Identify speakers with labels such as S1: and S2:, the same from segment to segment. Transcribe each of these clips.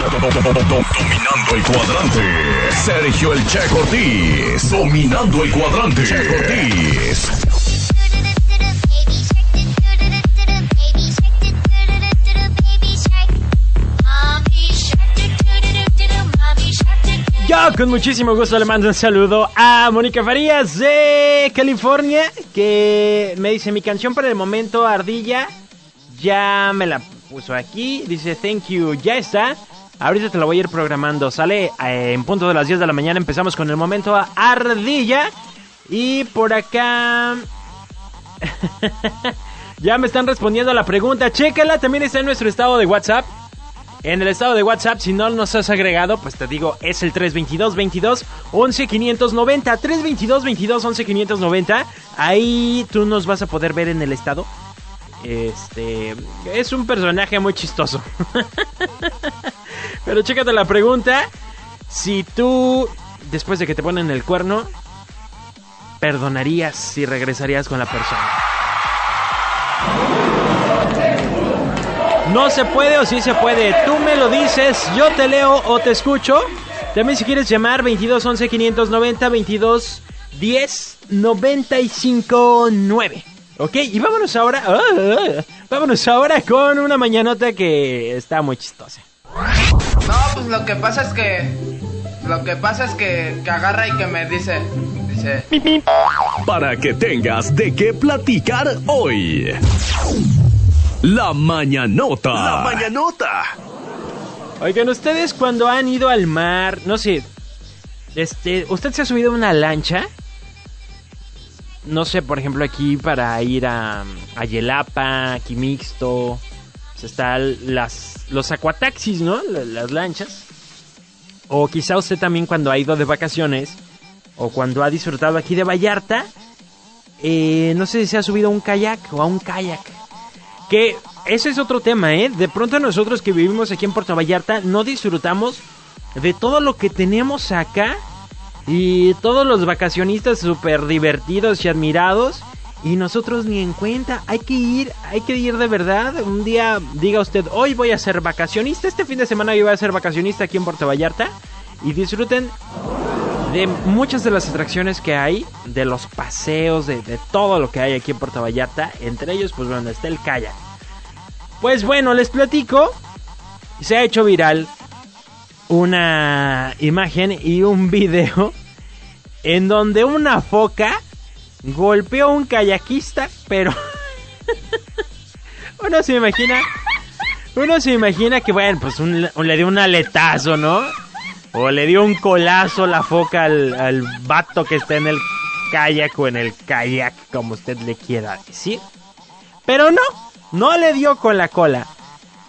S1: Dominando el cuadrante. Sergio el Che Ortiz. Dominando el cuadrante. Che Ortiz.
S2: Yo con muchísimo gusto le mando un saludo a Mónica Farías de California que me dice mi canción para el momento Ardilla ya me la puso aquí, dice thank you, ya está. Ahorita te la voy a ir programando, sale eh, en punto de las 10 de la mañana, empezamos con el momento Ardilla y por acá ya me están respondiendo a la pregunta, chécala, también está en nuestro estado de WhatsApp. En el estado de WhatsApp, si no nos has agregado, pues te digo, es el 322 22 11 590. 322 22 11 590. Ahí tú nos vas a poder ver en el estado. Este es un personaje muy chistoso. Pero chécate la pregunta. Si tú, después de que te ponen el cuerno, perdonarías si regresarías con la persona. No se puede o sí se puede. Tú me lo dices, yo te leo o te escucho. También si quieres llamar 22 11 590 22 10 95 9. Ok, y vámonos ahora. ah, vámonos ahora con una mañanota que está muy chistosa.
S3: No, pues lo que pasa es que. Lo que pasa es que, que agarra y que me dice. Dice.
S1: Para que tengas de qué platicar hoy. La mañanota. La mañanota.
S2: Oigan, ustedes cuando han ido al mar, no sé, este, ¿usted se ha subido a una lancha? No sé, por ejemplo, aquí para ir a, a Yelapa, aquí mixto, pues están las, los acuataxis, ¿no? La- Las lanchas. O quizá usted también cuando ha ido de vacaciones, o cuando ha disfrutado aquí de Vallarta, eh, no sé si se ha subido a un kayak o a un kayak. Que ese es otro tema, ¿eh? De pronto nosotros que vivimos aquí en Puerto Vallarta no disfrutamos de todo lo que tenemos acá y todos los vacacionistas súper divertidos y admirados y nosotros ni en cuenta. Hay que ir, hay que ir de verdad. Un día diga usted, hoy voy a ser vacacionista, este fin de semana yo voy a ser vacacionista aquí en Puerto Vallarta y disfruten de muchas de las atracciones que hay, de los paseos, de, de todo lo que hay aquí en Puerto Vallarta. Entre ellos, pues bueno, está el kayak. Pues bueno, les platico. Se ha hecho viral una imagen y un video en donde una foca golpeó a un kayakista, pero uno se imagina, uno se imagina que bueno, pues un- le dio un aletazo, ¿no? O le dio un colazo la foca al, al vato que está en el kayak o en el kayak, como usted le quiera decir. Pero no, no le dio con la cola.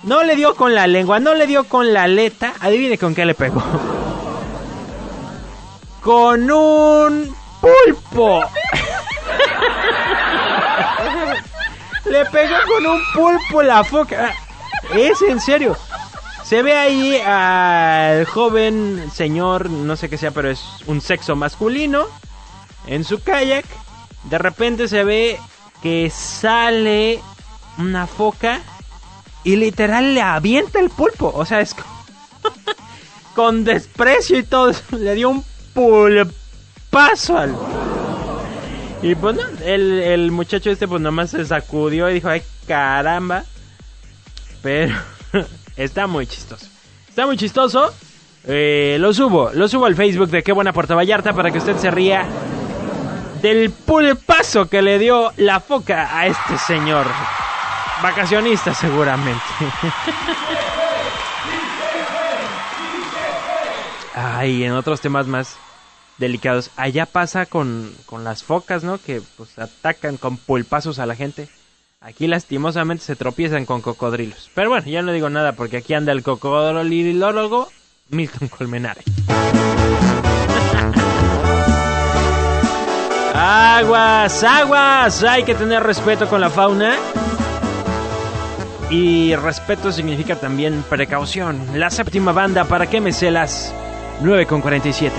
S2: No le dio con la lengua, no le dio con la aleta. Adivine con qué le pegó. Con un pulpo. le pegó con un pulpo la foca. Es en serio. Se ve ahí al joven señor, no sé qué sea, pero es un sexo masculino, en su kayak. De repente se ve que sale una foca y literal le avienta el pulpo. O sea, es co- con desprecio y todo. Le dio un pulpazo al... Y pues no, el, el muchacho este pues nomás se sacudió y dijo, ay caramba. Pero está muy chistoso. Está muy chistoso. Eh, lo subo, lo subo al Facebook de Qué Buena Puerto Vallarta para que usted se ría del pulpazo que le dio la foca a este señor. Vacacionista seguramente. Ay, en otros temas más delicados. Allá pasa con, con las focas, ¿no? Que pues atacan con pulpazos a la gente. Aquí lastimosamente se tropiezan con cocodrilos. Pero bueno, ya no digo nada porque aquí anda el cocodrilólogo Milton Colmenares. Aguas, aguas. Hay que tener respeto con la fauna. Y respeto significa también precaución. La séptima banda, ¿para qué me celas? 9 con 47.